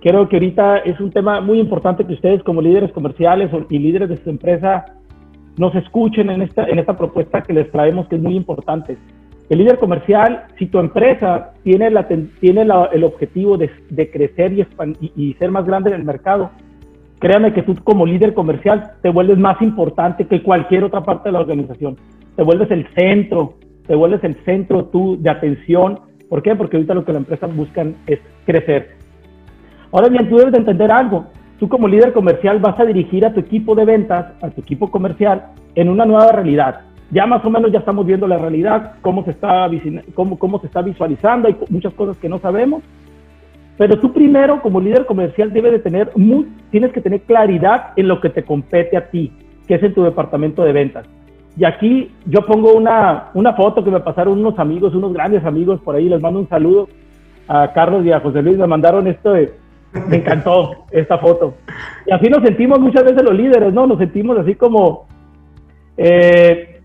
Creo que ahorita es un tema muy importante que ustedes como líderes comerciales y líderes de su empresa nos escuchen en esta, en esta propuesta que les traemos, que es muy importante. El líder comercial, si tu empresa tiene, la, tiene el objetivo de, de crecer y, y, ser más grande en el mercado, créame que tú como líder comercial te vuelves más importante que cualquier otra parte de la organización. Te vuelves el centro, te vuelves el centro tú de atención. ¿Por qué? Porque ahorita lo que las empresas buscan es crecer. Ahora bien, tú debes de entender algo. Tú como líder comercial vas a dirigir a tu equipo de ventas, a tu equipo comercial, en una nueva realidad ya más o menos ya estamos viendo la realidad, cómo se está, cómo, cómo se está visualizando, hay muchas cosas que no sabemos, pero tú primero como líder comercial debes de tener, muy, tienes que tener claridad en lo que te compete a ti, que es en tu departamento de ventas. Y aquí yo pongo una, una foto que me pasaron unos amigos, unos grandes amigos por ahí, les mando un saludo a Carlos y a José Luis, me mandaron esto de, me encantó esta foto. Y así nos sentimos muchas veces los líderes, ¿no? Nos sentimos así como, eh,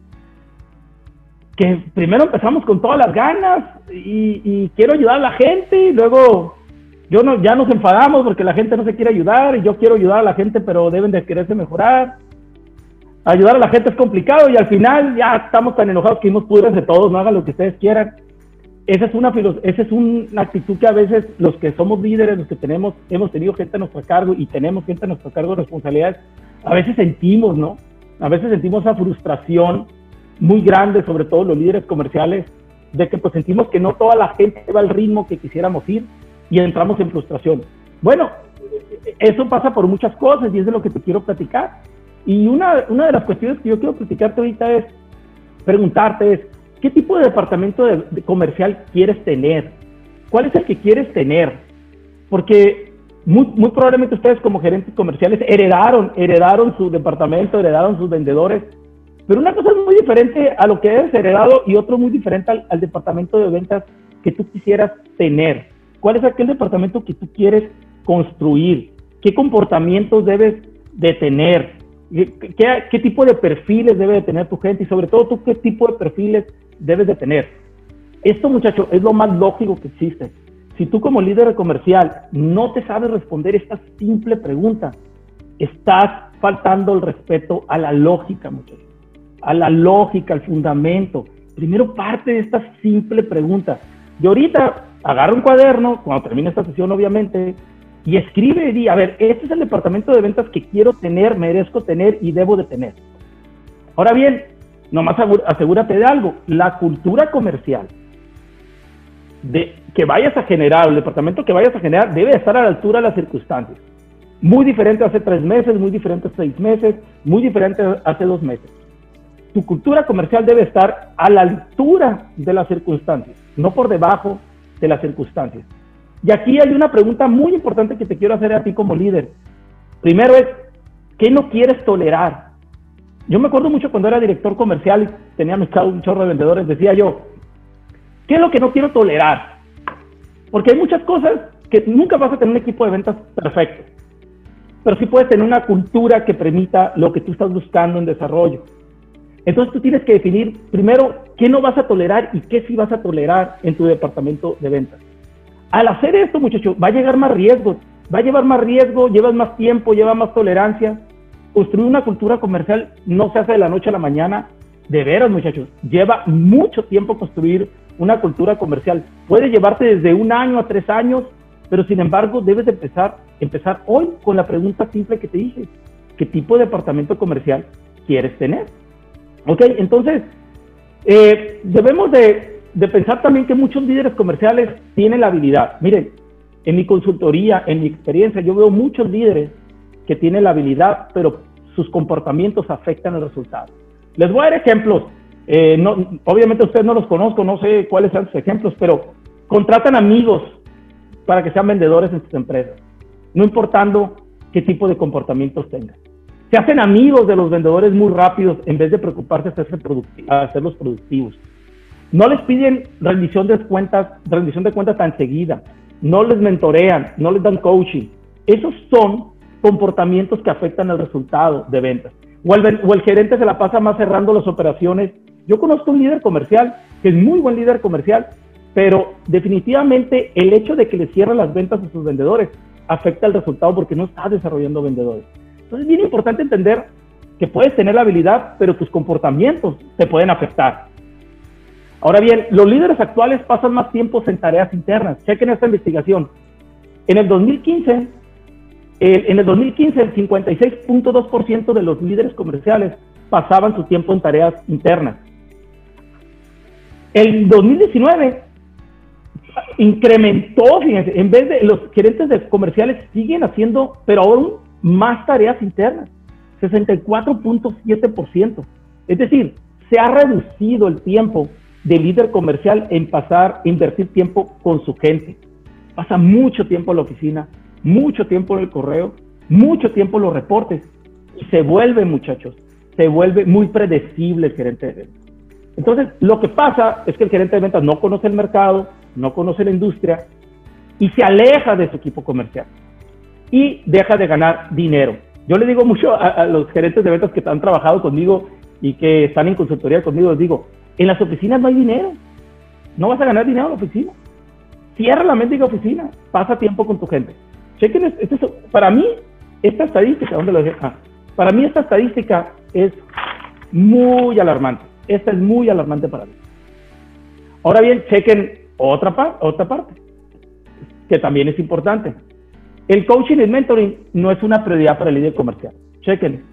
que primero empezamos con todas las ganas y, quiero ayudar a la gente y luego yo no, ya nos enfadamos porque la gente no se quiere ayudar y yo quiero ayudar a la gente pero deben de quererse mejorar. Ayudar a la gente es complicado y al final ya estamos tan enojados que nos de todos, no hagan lo que ustedes quieran. Esa es, una, esa es una actitud que a veces los que somos líderes, los que tenemos, hemos tenido gente a nuestro cargo y tenemos gente a nuestro cargo de responsabilidades, a veces sentimos, ¿no? A veces sentimos esa frustración muy grande, sobre todo los líderes comerciales, de que pues sentimos que no toda la gente va al ritmo que quisiéramos ir y entramos en frustración. Bueno, eso pasa por muchas cosas y es de lo que te quiero platicar. Y una, una de las cuestiones que yo quiero platicarte ahorita es preguntarte es, ¿qué tipo de departamento de, comercial quieres tener? ¿Cuál es el que quieres tener? Porque muy, muy probablemente ustedes como gerentes comerciales heredaron, heredaron su departamento, heredaron sus vendedores pero una cosa es muy diferente a lo que eres heredado y otro muy diferente al, departamento de ventas que tú quisieras tener. ¿Cuál es aquel departamento que tú quieres construir? ¿Qué comportamientos debes de tener? ¿Qué, tipo de perfiles debe de tener tu gente? Y sobre todo, ¿tú qué tipo de perfiles debes de tener? Esto, muchacho, es lo más lógico que existe. Si tú como líder comercial no te sabes responder esta simple pregunta, estás faltando el respeto a la lógica, muchachos a la lógica, al fundamento. Primero parte de esta simple pregunta. Y ahorita agarra un cuaderno, cuando termine esta sesión obviamente, y escribe y di, a ver, este es el departamento de ventas que quiero tener, merezco tener y debo de tener. Ahora bien, nomás asegúrate de algo, la cultura comercial de, que vayas a generar, el departamento que vayas a generar, debe estar a la altura de las circunstancias. Muy diferente hace tres meses, muy diferente seis meses, muy diferente hace dos meses tu cultura comercial debe estar a la altura de las circunstancias, no por debajo de las circunstancias. Y aquí hay una pregunta muy importante que te quiero hacer a ti como líder. Primero es, ¿qué no quieres tolerar? Yo me acuerdo mucho cuando era director comercial y tenía un chorro de vendedores, decía yo, ¿qué es lo que no quiero tolerar? Porque hay muchas cosas que nunca vas a tener un equipo de ventas perfecto, pero sí puedes tener una cultura que permita lo que tú estás buscando en desarrollo. Entonces tú tienes que definir primero qué no vas a tolerar y qué sí vas a tolerar en tu departamento de ventas. Al hacer esto, muchachos, va a llegar más riesgo, va a llevar más riesgo, llevas más tiempo, lleva más tolerancia. Construir una cultura comercial no se hace de la noche a la mañana. De veras, muchachos, lleva mucho tiempo construir una cultura comercial. Puede llevarte desde un año a tres años, pero sin embargo debes de empezar, empezar hoy con la pregunta simple que te dije. ¿Qué tipo de departamento comercial quieres tener? ¿Ok? Entonces, eh, debemos de, pensar también que muchos líderes comerciales tienen la habilidad. Miren, en mi consultoría, en mi experiencia, yo veo muchos líderes que tienen la habilidad, pero sus comportamientos afectan el resultado. Les voy a dar ejemplos. Eh, no, obviamente ustedes no los conozco, no sé cuáles sean sus ejemplos, pero contratan amigos para que sean vendedores en sus empresas, no importando qué tipo de comportamientos tengan se hacen amigos de los vendedores muy rápidos en vez de preocuparse de hacerlos productivos. No les piden rendición de cuentas, rendición de cuentas tan seguida. No les mentorean, no les dan coaching. Esos son comportamientos que afectan el resultado de ventas. O el, o el gerente se la pasa más cerrando las operaciones. Yo conozco un líder comercial que es muy buen líder comercial, pero definitivamente el hecho de que le cierren las ventas a sus vendedores afecta el resultado porque no estás desarrollando vendedores. Entonces es bien importante entender que puedes tener la habilidad, pero tus comportamientos te pueden afectar. Ahora bien, los líderes actuales pasan más tiempo en tareas internas. Chequen esta investigación. En el 2015, en el 2015 el 56.2% de los líderes comerciales pasaban su tiempo en tareas internas. El 2019 incrementó, fíjense, en vez de los gerentes de comerciales siguen haciendo, pero aún más tareas internas, 64.7%. Es decir, se ha reducido el tiempo del líder comercial en pasar, invertir tiempo con su gente. Pasa mucho tiempo en la oficina, mucho tiempo en el correo, mucho tiempo en los reportes. Y se vuelve, muchachos, se vuelve muy predecible el gerente de ventas. Entonces, lo que pasa es que el gerente de ventas no conoce el mercado, no conoce la industria y se aleja de su equipo comercial y deja de ganar dinero. Yo le digo mucho a, los gerentes de ventas que han trabajado conmigo y que están en consultoría conmigo, les digo, en las oficinas no hay dinero. No vas a ganar dinero en la oficina. Cierra la mendiga oficina. Pasa tiempo con tu gente. Chequen, para mí, esta estadística, ¿dónde lo dejé? Ah, para mí esta estadística es muy alarmante. Esta es muy alarmante para mí. Ahora bien, chequen otra, otra parte, que también es importante. El coaching y el mentoring no es una prioridad para el líder comercial. Chequen.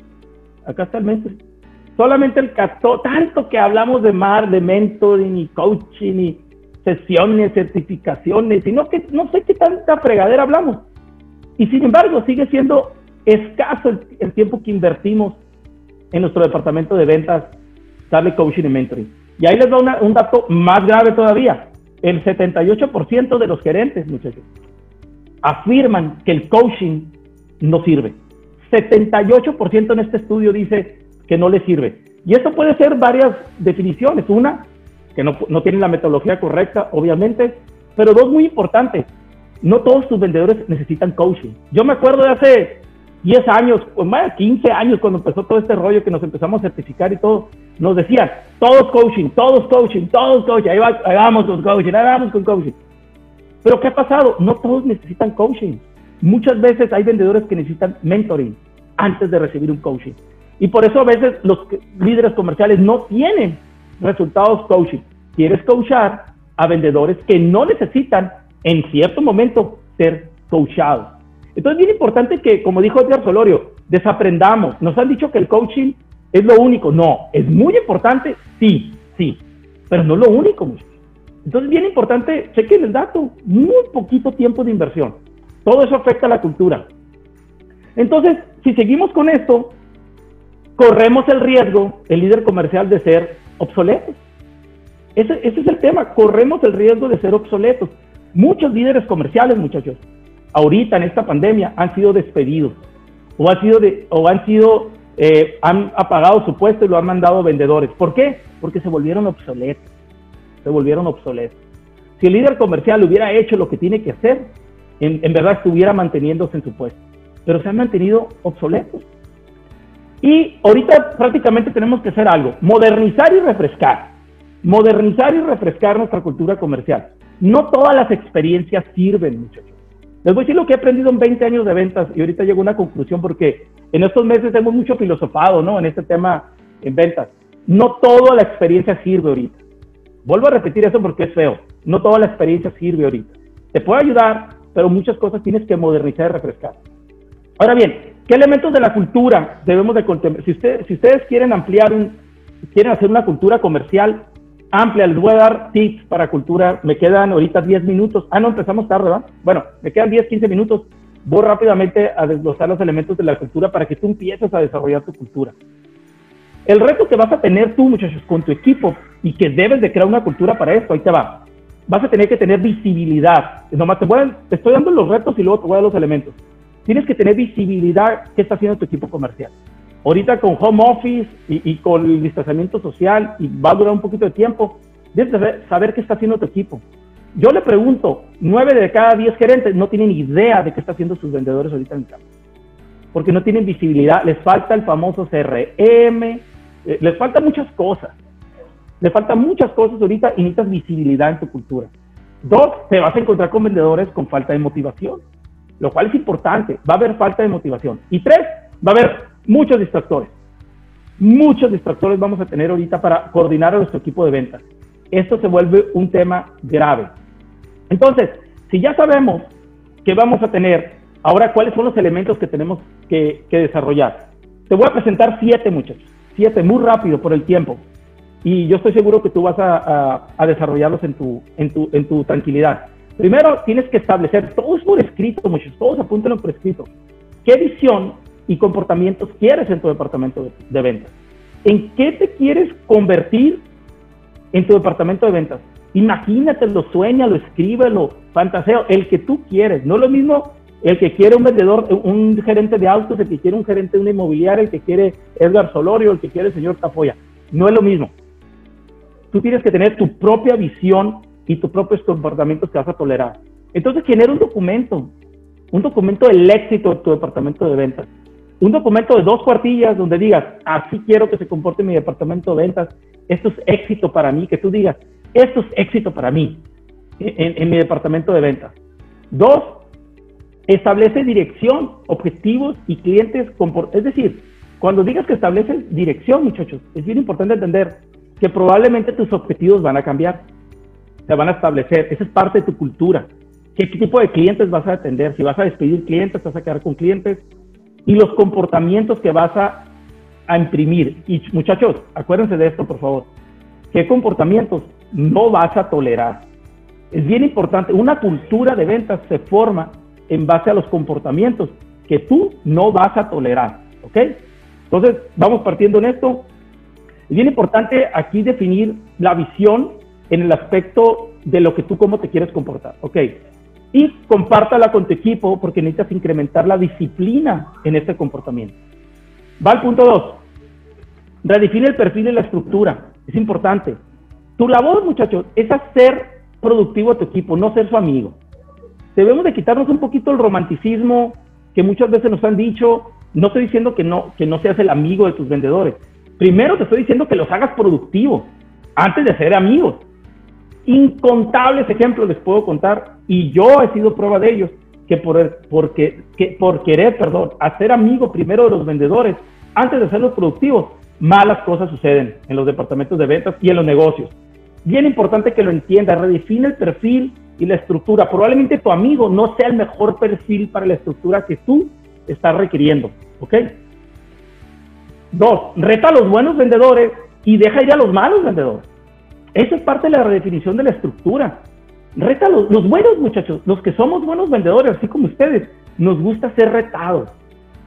Acá está el mentoring solamente el caso, tanto que hablamos de mar, de mentoring y coaching y sesiones, certificaciones, sino que no sé qué tanta fregadera hablamos. Y sin embargo, sigue siendo escaso el, tiempo que invertimos en nuestro departamento de ventas, darle coaching y mentoring. Y ahí les doy un dato más grave todavía. El 78% de los gerentes, muchachos, afirman que el coaching no sirve. 78% en este estudio dice que no le sirve. Y esto puede ser varias definiciones. Una, que no, no tienen la metodología correcta, obviamente, pero dos muy importantes. No todos tus vendedores necesitan coaching. Yo me acuerdo de hace 10 años, más de 15 años, cuando empezó todo este rollo que nos empezamos a certificar y todo, nos decían, todos coaching, todos coaching, todos coaching, ahí, vamos con coaching, ahí vamos con coaching. Pero ¿qué ha pasado? No todos necesitan coaching. Muchas veces hay vendedores que necesitan mentoring antes de recibir un coaching. Y por eso a veces los líderes comerciales no tienen resultados coaching. Quieres coachar a vendedores que no necesitan en cierto momento ser coachados. Entonces es bien importante que, como dijo Edgar Solorio, desaprendamos. Nos han dicho que el coaching es lo único. No, es muy importante, sí, sí, pero no lo único. Entonces es bien importante, chequen el dato, muy poquito tiempo de inversión. Todo eso afecta a la cultura. Entonces, si seguimos con esto, corremos el riesgo, el líder comercial, de ser obsoletos. Ese, es el tema, corremos el riesgo de ser obsoletos. Muchos líderes comerciales, muchachos, ahorita en esta pandemia han sido despedidos o han sido, o han, sido eh, han apagado su puesto y lo han mandado vendedores. ¿Por qué? Porque se volvieron obsoletos. Se volvieron obsoletos. Si el líder comercial hubiera hecho lo que tiene que hacer, en, en verdad estuviera manteniéndose en su puesto. Pero se han mantenido obsoletos. Y ahorita prácticamente tenemos que hacer algo, modernizar y refrescar. Modernizar y refrescar nuestra cultura comercial. No todas las experiencias sirven, muchachos. Les voy a decir lo que he aprendido en 20 años de ventas y ahorita llego a una conclusión porque en estos meses hemos mucho filosofado, ¿no? En este tema en ventas. No toda la experiencia sirve ahorita. Vuelvo a repetir eso porque es feo. No toda la experiencia sirve ahorita. Te puede ayudar, pero muchas cosas tienes que modernizar y refrescar. Ahora bien, ¿Qué elementos de la cultura debemos de contemplar? Si, si ustedes quieren ampliar, un, quieren hacer una cultura comercial amplia, les voy a dar tips para cultura. Me quedan ahorita 10 minutos. Ah, no, empezamos tarde, ¿verdad? Bueno, me quedan 10, 15 minutos. Voy rápidamente a desglosar los elementos de la cultura para que tú empieces a desarrollar tu cultura. El reto que vas a tener tú, muchachos, con tu equipo y que debes de crear una cultura para esto, ahí te va. Vas a tener que tener visibilidad. Nomás te, voy te estoy dando los retos y luego te voy a dar los elementos tienes que tener visibilidad qué está haciendo tu equipo comercial. Ahorita con home office y, con el distanciamiento social, y va a durar un poquito de tiempo, debes saber, qué está haciendo tu equipo. Yo le pregunto, nueve de cada diez gerentes no tienen idea de qué está haciendo sus vendedores ahorita en el campo. Porque no tienen visibilidad, les falta el famoso CRM, eh, les falta muchas cosas. Les faltan muchas cosas ahorita y necesitas visibilidad en tu cultura. Dos, te vas a encontrar con vendedores con falta de motivación lo cual es importante. Va a haber falta de motivación. Y tres, va a haber muchos distractores. Muchos distractores vamos a tener ahorita para coordinar a nuestro equipo de ventas. Esto se vuelve un tema grave. Entonces, si ya sabemos que vamos a tener, ahora cuáles son los elementos que tenemos que, desarrollar. Te voy a presentar siete, muchachos. Siete, muy rápido por el tiempo. Y yo estoy seguro que tú vas a, desarrollarlos en tu, en, tu, en tu tranquilidad. Primero, tienes que establecer, todos por escrito, muchachos, todos apúntenlo por escrito. ¿Qué visión y comportamientos quieres en tu departamento de, ventas? ¿En qué te quieres convertir en tu departamento de ventas? Imagínatelo, sueñalo, escríbelo, fantaseo, el que tú quieres. No es lo mismo el que quiere un vendedor, un gerente de autos, el que quiere un gerente de una inmobiliaria, el que quiere Edgar Solorio, el que quiere el señor Tafoya. No es lo mismo. Tú tienes que tener tu propia visión y tus propios comportamientos que vas a tolerar. Entonces genera un documento, un documento del éxito de tu departamento de ventas. Un documento de dos cuartillas donde digas, así quiero que se comporte mi departamento de ventas, esto es éxito para mí, que tú digas, esto es éxito para mí en, mi departamento de ventas. Dos, establece dirección, objetivos y clientes. Es decir, cuando digas que estableces dirección, muchachos, es bien importante entender que probablemente tus objetivos van a cambiar, se van a establecer. Esa es parte de tu cultura. ¿Qué tipo de clientes vas a atender? Si vas a despedir clientes, vas a quedar con clientes. Y los comportamientos que vas a, imprimir. Y muchachos, acuérdense de esto, por favor. ¿Qué comportamientos no vas a tolerar? Es bien importante. Una cultura de ventas se forma en base a los comportamientos que tú no vas a tolerar. ¿Ok? Entonces, vamos partiendo en esto. Es bien importante aquí definir la visión en el aspecto de lo que tú cómo te quieres comportar. ¿Ok? Y compártala con tu equipo porque necesitas incrementar la disciplina en este comportamiento. Va al punto 2. Redefine el perfil y la estructura. Es importante. Tu labor, muchachos, es hacer productivo a tu equipo, no ser su amigo. Debemos de quitarnos un poquito el romanticismo que muchas veces nos han dicho. No estoy diciendo que no, que no seas el amigo de tus vendedores. Primero te estoy diciendo que los hagas productivos antes de ser amigos. Incontables ejemplos les puedo contar y yo he sido prueba de ellos que por, porque, que por querer, perdón, hacer amigo primero de los vendedores antes de hacerlos productivos, malas cosas suceden en los departamentos de ventas y en los negocios. Bien importante que lo entiendas, redefine el perfil y la estructura. Probablemente tu amigo no sea el mejor perfil para la estructura que tú estás requiriendo, ¿ok? Dos, reta a los buenos vendedores y deja ir a los malos vendedores. Eso es parte de la redefinición de la estructura. Reta los, los buenos muchachos, los que somos buenos vendedores, así como ustedes, nos gusta ser retados,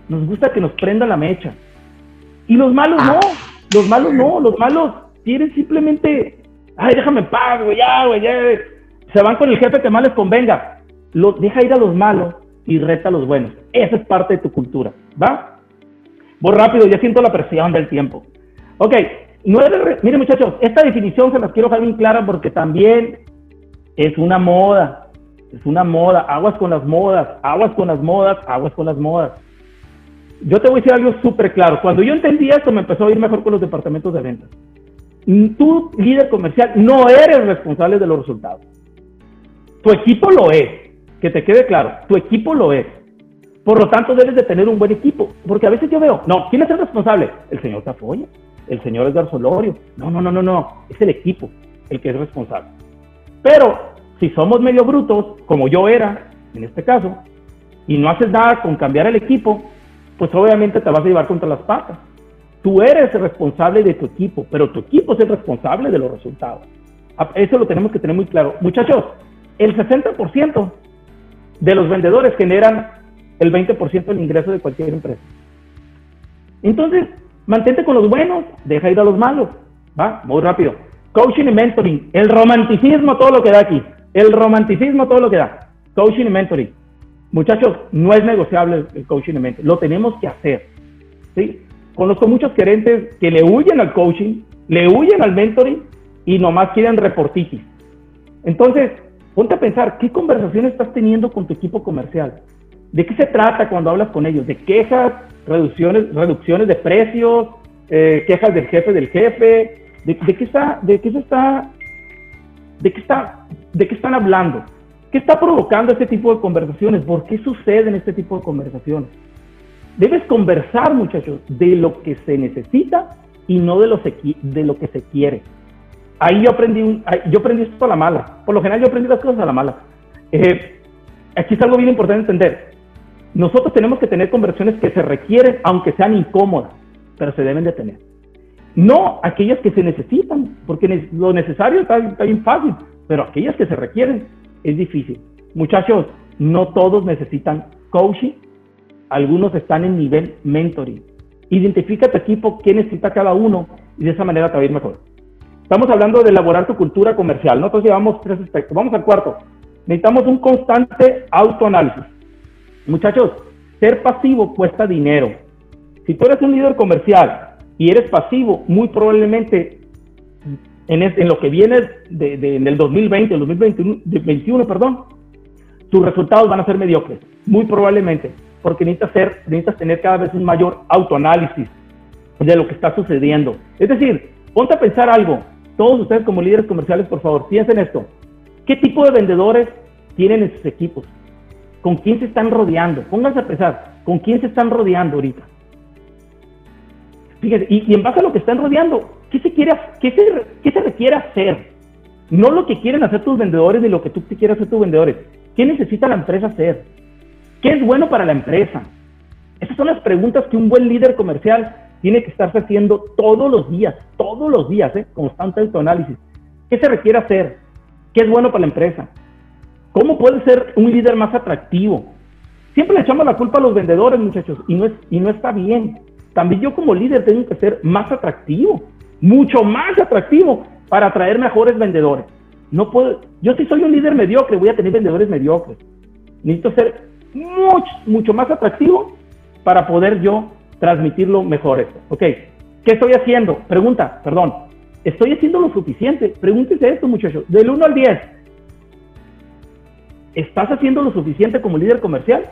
nos gusta que nos prenda la mecha, y los malos no, los malos no, los malos quieren simplemente, ay, déjame en paz, güey, ya, güey, ya. Se van con el jefe que más les convenga. Lo, deja ir a los malos y reta a los buenos. Esa es parte de tu cultura, ¿va? Voy rápido, ya siento la presión del tiempo. Ok, miren muchachos, esta definición se las quiero dejar bien clara porque también es una moda, es una moda, aguas con las modas, aguas con las modas, aguas con las modas yo te voy a decir algo súper claro. Cuando yo entendí esto, me empezó a ir mejor con los departamentos de ventas. Tú, líder comercial, no eres responsable de los resultados. Tu equipo lo es. Que te quede claro, tu equipo lo es. Por lo tanto, debes de tener un buen equipo. Porque a veces yo veo, no, ¿quién es el responsable? El señor Tafoya, el señor Edgar Solorio. No, no, no, no, no. Es el equipo el que es responsable. Pero si somos medio brutos, como yo era en este caso, y no haces nada con cambiar el equipo, pues obviamente te vas a llevar contra las patas. Tú eres el responsable de tu equipo, pero tu equipo es el responsable de los resultados. Eso lo tenemos que tener muy claro. Muchachos, el 60% de los vendedores generan el 20% del ingreso de cualquier empresa. Entonces, mantente con los buenos, deja ir a los malos. Va, muy rápido. Coaching y mentoring. El romanticismo, todo lo que da aquí. El romanticismo, todo lo que da. Coaching y mentoring. Muchachos, no es negociable el coaching de mente, lo tenemos que hacer. ¿sí? Conozco muchos gerentes que le huyen al coaching, le huyen al mentoring y nomás quieren reportitis. Entonces, ponte a pensar, ¿qué conversación estás teniendo con tu equipo comercial? ¿De qué se trata cuando hablas con ellos? ¿De quejas, reducciones, reducciones de precios, eh, quejas del jefe del jefe? ¿De, qué está, de qué se está, de qué está, de qué están hablando? ¿Qué está provocando este tipo de conversaciones? ¿Por qué suceden este tipo de conversaciones? Debes conversar, muchachos, de lo que se necesita y no de lo, de lo que se quiere. Ahí yo aprendí, yo aprendí esto a la mala. Por lo general yo aprendí las cosas a la mala. Eh, aquí es algo bien importante entender. Nosotros tenemos que tener conversaciones que se requieren, aunque sean incómodas, pero se deben de tener. No aquellas que se necesitan, porque lo necesario está, está bien fácil, pero aquellas que se requieren es difícil. Muchachos, no todos necesitan coaching, algunos están en nivel mentoring. Identifica tu equipo, qué necesita cada uno y de esa manera te va a ir mejor. Estamos hablando de elaborar tu cultura comercial. Nosotros llevamos tres aspectos. Vamos al cuarto. Necesitamos un constante autoanálisis. Muchachos, ser pasivo cuesta dinero. Si tú eres un líder comercial y eres pasivo, muy probablemente en, lo que viene de, en el 2020, el 2021, perdón, tus resultados van a ser mediocres, muy probablemente, porque necesitas, necesitas tener cada vez un mayor autoanálisis de lo que está sucediendo. Es decir, ponte a pensar algo, todos ustedes como líderes comerciales, por favor, piensen esto. ¿Qué tipo de vendedores tienen en sus equipos? ¿Con quién se están rodeando? Pónganse a pensar, ¿con quién se están rodeando ahorita? Fíjense, y, en base a lo que están rodeando, ¿qué se, quiere, qué, se, requiere hacer? No lo que quieren hacer tus vendedores ni lo que tú quieras hacer tus vendedores. ¿Qué necesita la empresa hacer? ¿Qué es bueno para la empresa? Esas son las preguntas que un buen líder comercial tiene que estarse haciendo todos los días, todos los días, ¿eh? constante autoanálisis. ¿Qué se requiere hacer? ¿Qué es bueno para la empresa? ¿Cómo puede ser un líder más atractivo? Siempre le echamos la culpa a los vendedores, muchachos, y no, es, y no está bien. También yo como líder tengo que ser más atractivo mucho más atractivo para atraer mejores vendedores. No puedo, yo si soy un líder mediocre, voy a tener vendedores mediocres. Necesito ser mucho, mucho más atractivo para poder yo transmitirlo mejor. Ok, ¿qué estoy haciendo? Pregunta, perdón. ¿Estoy haciendo lo suficiente? Pregúntese esto, muchachos. Del 1 al 10. ¿Estás haciendo lo suficiente como líder comercial?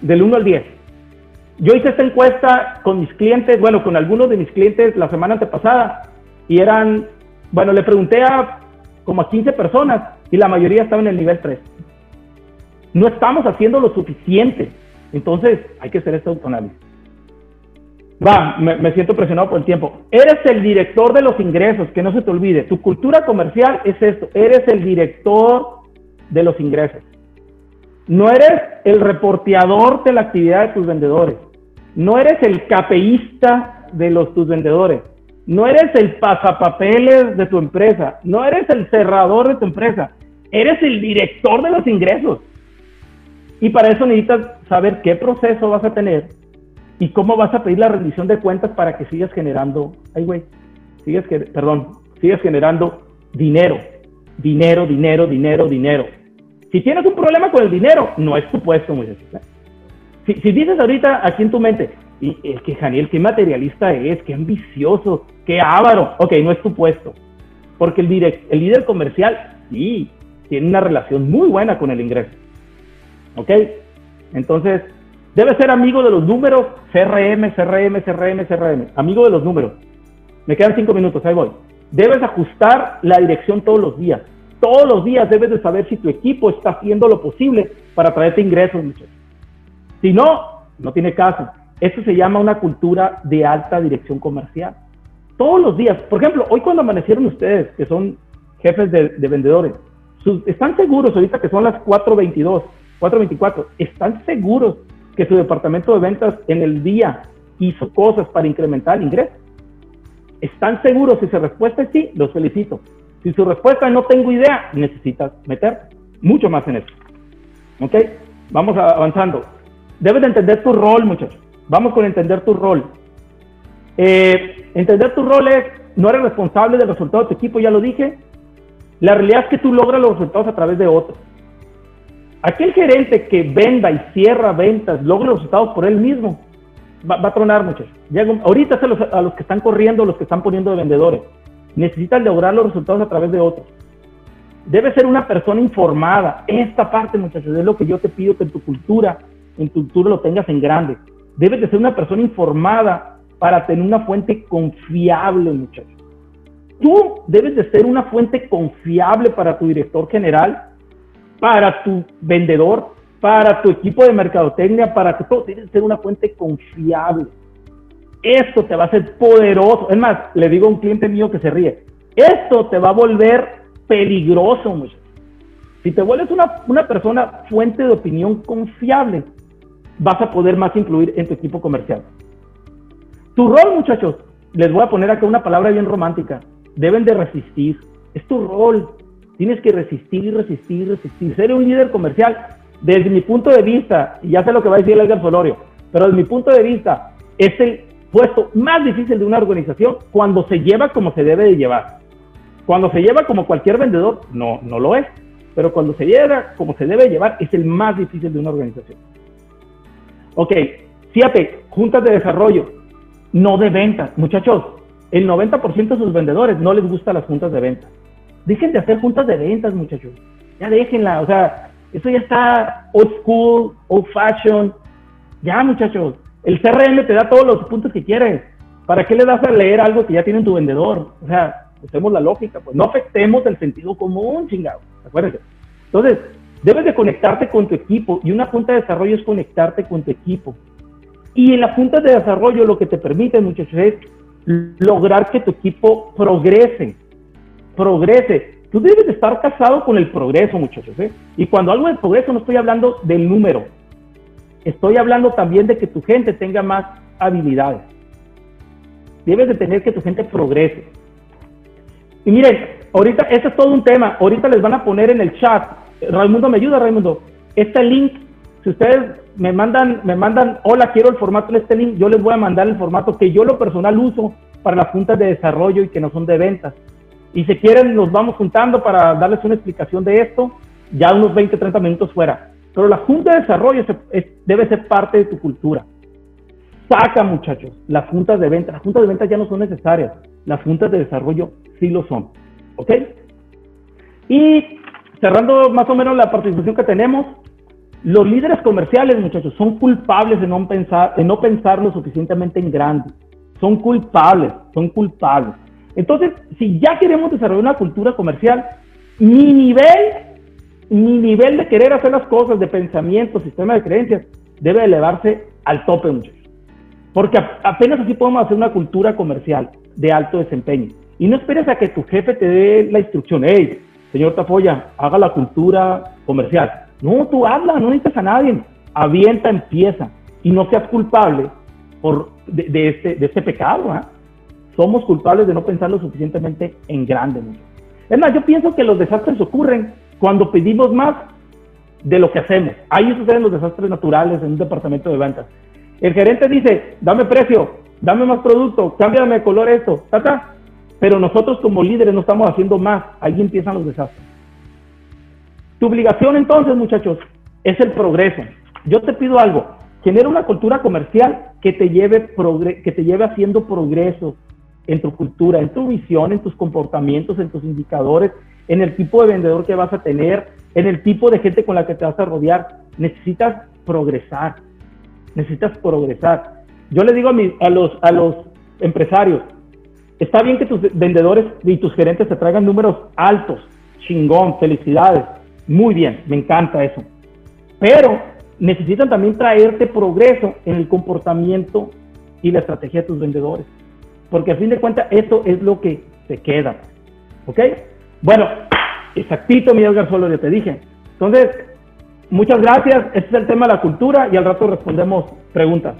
Del 1 al 10. Yo hice esta encuesta con mis clientes, bueno, con algunos de mis clientes la semana antepasada y eran, bueno, le pregunté a como a 15 personas y la mayoría estaba en el nivel 3. No estamos haciendo lo suficiente. Entonces hay que hacer este autoanálisis. Va, me, siento presionado por el tiempo. Eres el director de los ingresos, que no se te olvide. Tu cultura comercial es esto. Eres el director de los ingresos. No eres el reporteador de la actividad de tus vendedores. No eres el capeísta de los tus vendedores. No eres el pasapapeles de tu empresa, no eres el cerrador de tu empresa, eres el director de los ingresos. Y para eso necesitas saber qué proceso vas a tener y cómo vas a pedir la rendición de cuentas para que sigas generando, ay güey, sigas, perdón, generando dinero, dinero, dinero, dinero, dinero. Si tienes un problema con el dinero, no es tu puesto. ¿eh? Si, si dices ahorita aquí en tu mente, y es que Janiel, qué materialista es, qué ambicioso, qué ávaro. Ok, no es tu puesto. Porque el, el líder comercial, sí, tiene una relación muy buena con el ingreso. ¿Ok? Entonces, debe ser amigo de los números, CRM, CRM, CRM, CRM. Amigo de los números. Me quedan cinco minutos, ahí voy. Debes ajustar la dirección todos los días. Todos los días debes de saber si tu equipo está haciendo lo posible para traerte ingresos, muchachos. Si no, no tiene caso. Eso se llama una cultura de alta dirección comercial. Todos los días, por ejemplo, hoy cuando amanecieron ustedes, que son jefes de, vendedores, están seguros ahorita que son las 4.22, 4.24, están seguros que su departamento de ventas en el día hizo cosas para incrementar el ingreso. ¿Están seguros? Si su respuesta es sí, los felicito. Si su respuesta es no tengo idea, necesitas meter mucho más en eso. ¿Ok? Vamos avanzando. Debes de entender tu rol, muchachos. Vamos con entender tu rol. Eh, entender tu rol es, no eres responsable del resultado de tu equipo, ya lo dije. La realidad es que tú logras los resultados a través de otros. Aquel gerente que venda y cierra ventas, logra los resultados por él mismo, va, a tronar, muchachos. ahorita a los, a los que están corriendo, los que están poniendo de vendedores. Necesitan lograr los resultados a través de otros. Debe ser una persona informada. Esta parte, muchachos, es lo que yo te pido que en tu cultura, en tu cultura lo tengas en grande. Debes de ser una persona informada para tener una fuente confiable, muchachos. Tú debes de ser una fuente confiable para tu director general para tu vendedor, para tu equipo de mercadotecnia, para que todo tiene que ser una fuente confiable. Esto te va a hacer poderoso. Es más, le digo a un cliente mío que se ríe, esto te va a volver peligroso, muchachos. Si te vuelves una, una persona fuente de opinión confiable, vas a poder más influir en tu equipo comercial. Tu rol, muchachos, les voy a poner acá una palabra bien romántica. Deben de resistir. Es tu rol. Tienes que resistir resistir resistir. Ser un líder comercial, desde mi punto de vista, y ya sé lo que va a decir Edgar Solorio, pero desde mi punto de vista, es el puesto más difícil de una organización cuando se lleva como se debe de llevar. Cuando se lleva como cualquier vendedor, no, no lo es. Pero cuando se lleva como se debe llevar, es el más difícil de una organización. Ok, fíjate, juntas de desarrollo, no de ventas. Muchachos, el 90% de sus vendedores no les gustan las juntas de ventas. Dejen de hacer juntas de ventas, muchachos. Ya déjenla, o sea, eso ya está old school, old fashion. Ya, muchachos, el CRM te da todos los puntos que quieres. ¿Para qué le das a leer algo que ya tiene tu vendedor? O sea, usemos la lógica, pues no afectemos el sentido común, chingado. Acuérdense. Entonces, debes de conectarte con tu equipo y una junta de desarrollo es conectarte con tu equipo. Y en la junta de desarrollo lo que te permite, muchachos, es lograr que tu equipo progrese. Progrese. Tú debes de estar casado con el progreso, muchachos. ¿eh? Y cuando hablo de progreso no estoy hablando del número. Estoy hablando también de que tu gente tenga más habilidades. Debes de tener que tu gente progrese. Y miren, ahorita, este es todo un tema. Ahorita les van a poner en el chat. Raimundo, ¿me ayuda, Raimundo? Este link, si ustedes me mandan, me mandan, hola, quiero el formato de este link, yo les voy a mandar el formato que yo lo personal uso para las juntas de desarrollo y que no son de ventas. Y si quieren, nos vamos juntando para darles una explicación de esto, ya unos 20, 30 minutos fuera. Pero la junta de desarrollo debe ser parte de tu cultura. Saca, muchachos, las juntas de ventas. Las juntas de ventas ya no son necesarias. Las juntas de desarrollo sí lo son. ¿Ok? Y cerrando más o menos la participación que tenemos, los líderes comerciales, muchachos, son culpables de no pensar, de no pensar lo suficientemente en grande. Son culpables, son culpables. Entonces, si ya queremos desarrollar una cultura comercial, mi nivel, mi nivel de querer hacer las cosas, de pensamiento, sistema de creencias, debe elevarse al tope, muchachos. Porque apenas así podemos hacer una cultura comercial de alto desempeño. Y no esperes a que tu jefe te dé la instrucción, hey, señor Tafoya, haga la cultura comercial. No, tú habla, no necesitas a nadie. Avienta, empieza. Y no seas culpable por, de, este, de este pecado. ¿ah? Somos culpables de no pensar lo suficientemente en grande. Es más, yo pienso que los desastres ocurren cuando pedimos más de lo que hacemos. Ahí suceden los desastres naturales en un departamento de ventas. El gerente dice, dame precio, dame más producto, cámbiame de color esto, ta, Pero nosotros como líderes no estamos haciendo más. Ahí empiezan los desastres. Tu obligación entonces, muchachos, es el progreso. Yo te pido algo, genera una cultura comercial que te lleve, que te lleve haciendo progreso en tu cultura, en tu visión, en tus comportamientos, en tus indicadores, en el tipo de vendedor que vas a tener, en el tipo de gente con la que te vas a rodear. Necesitas progresar, necesitas progresar. Yo le digo a, los, a los empresarios, está bien que tus vendedores y tus gerentes te traigan números altos, chingón, felicidades, muy bien, me encanta eso. Pero necesitan también traerte progreso en el comportamiento y la estrategia de tus vendedores. Porque a fin de cuentas, eso es lo que se queda. ¿Ok? Bueno, exactito, mi Edgar Solo, le te dije. Entonces, muchas gracias. Este es el tema de la cultura y al rato respondemos preguntas.